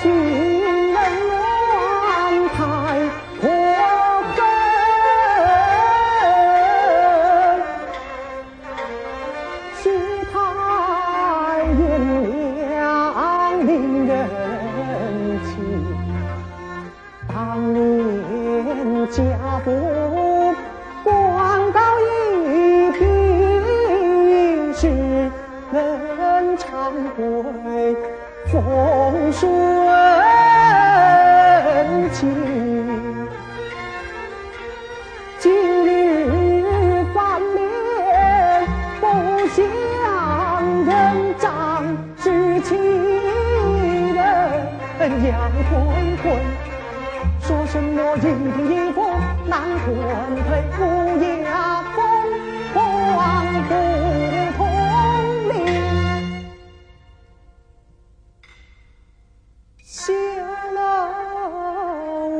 君安泰我根，喜泰炎凉令人情。当年家富官高，一贫是能长贵，总水。我一步一步南关配府风凤凰不通灵小楼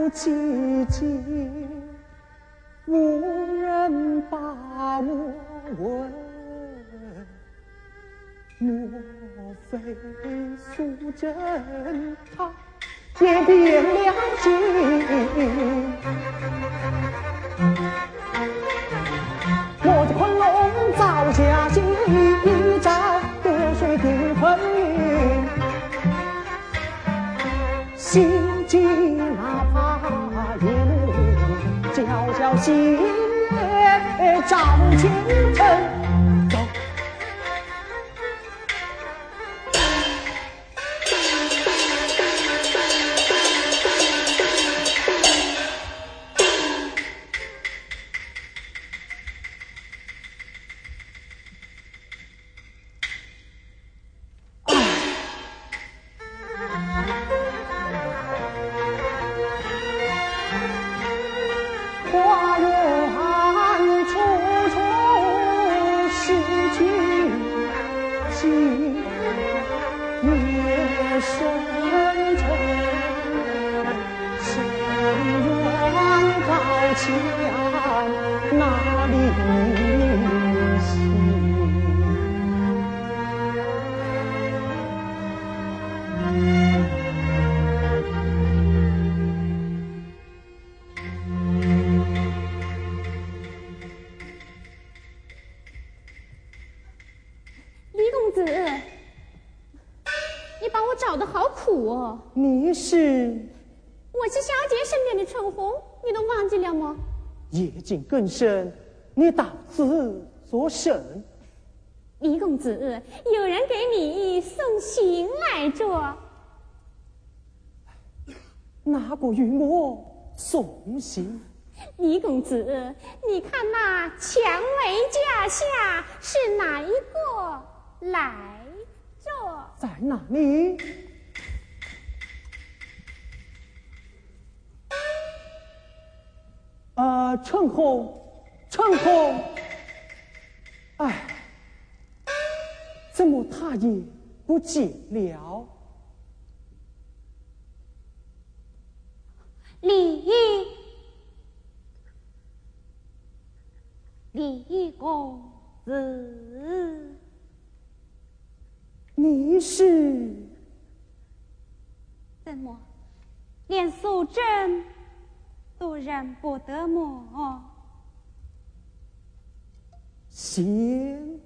寂静无人把我问莫非素贞她也变两心。我这昆龙造下心一朝，得水定风云。心急哪怕云，皎皎心月照青城。声震，深如万高桥。你是？我是小姐身边的春红，你都忘记了吗？夜静更深，你到此作甚？李公子，有人给你送行来着。哪个与我送行？李公子，你看那蔷薇架下是哪一个来着？在哪里？呃，陈红，陈红，哎，怎么他也不见了？李李公子，你是怎么连素贞？都认不得么？贤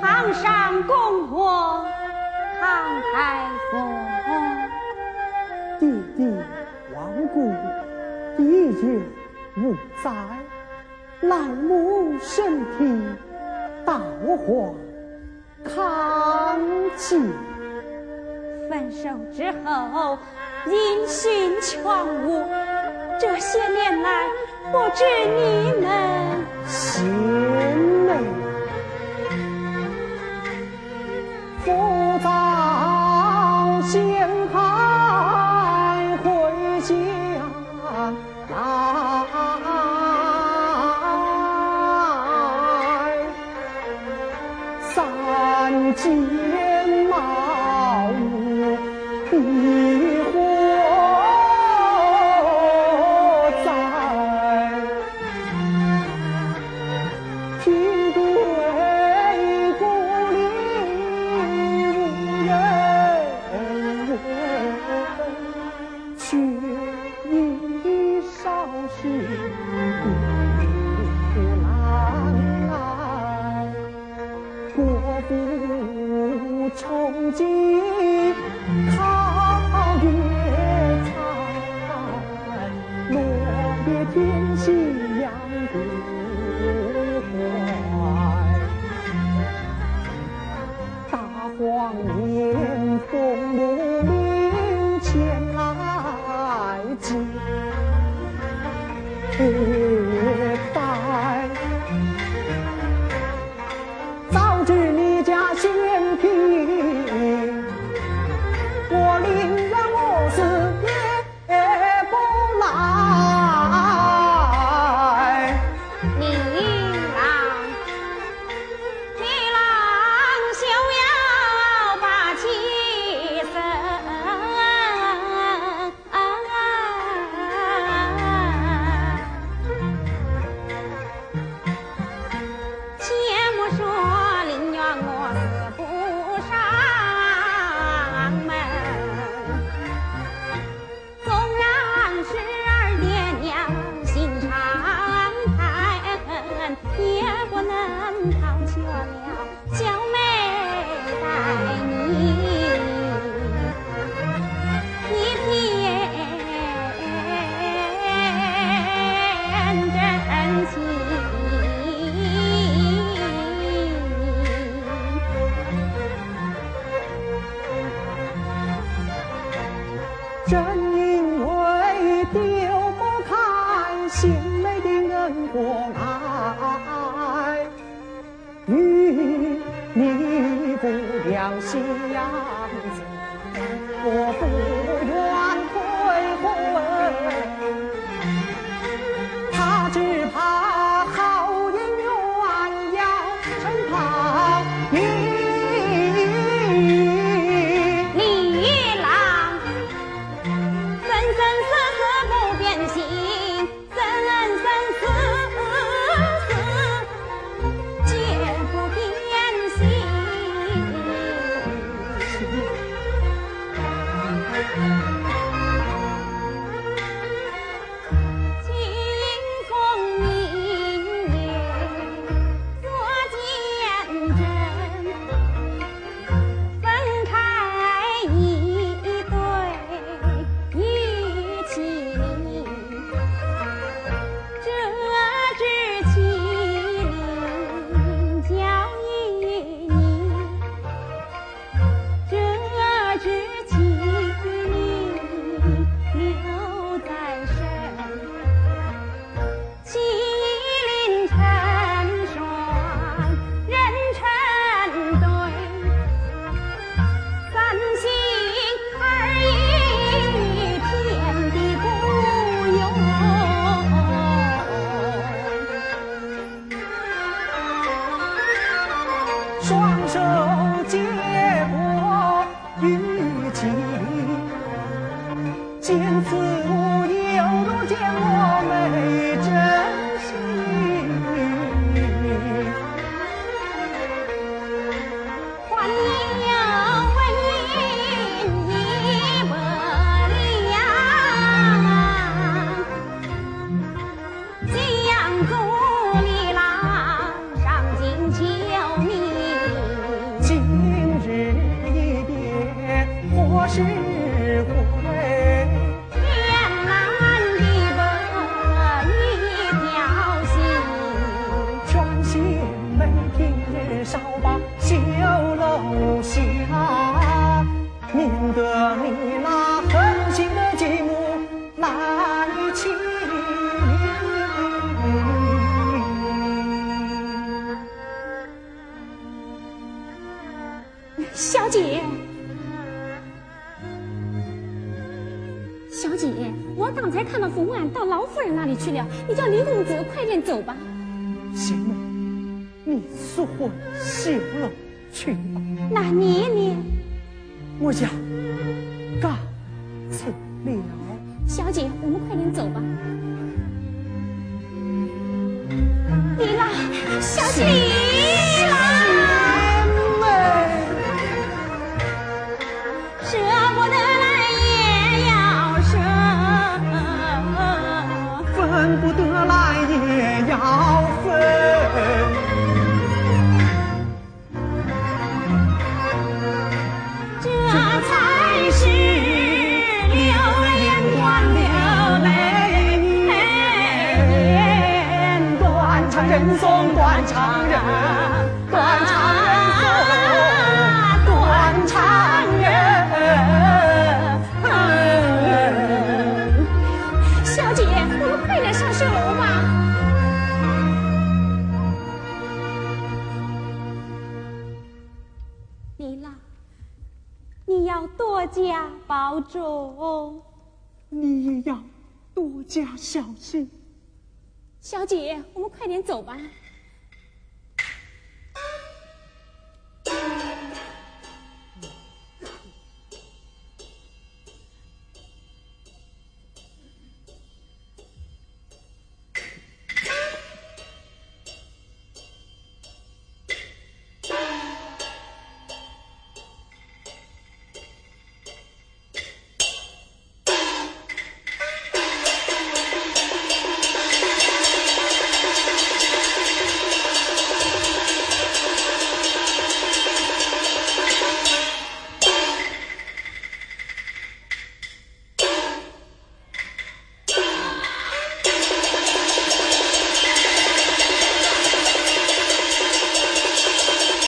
堂上供我，唐太佛。弟弟亡故，弟弟无灾，老母身体倒还康济。分手之后，音讯全无，这些年来不知你们行。一壶在，再，金樽，里无人问。雪衣少时，苦难难，国破重今。知。嗯因为丢不开心里的恩和爱与你相我不双手接赢得你那狠心的继母难为情。小姐，小姐，我刚才看到冯安到老夫人那里去了，你叫林公子快点走吧。行了，你说速休了去吧。那你呢？我家告辞了。小姐，我们快点走吧。李娜，小姐，哦。你也要多加小心。小姐，我们快点走吧。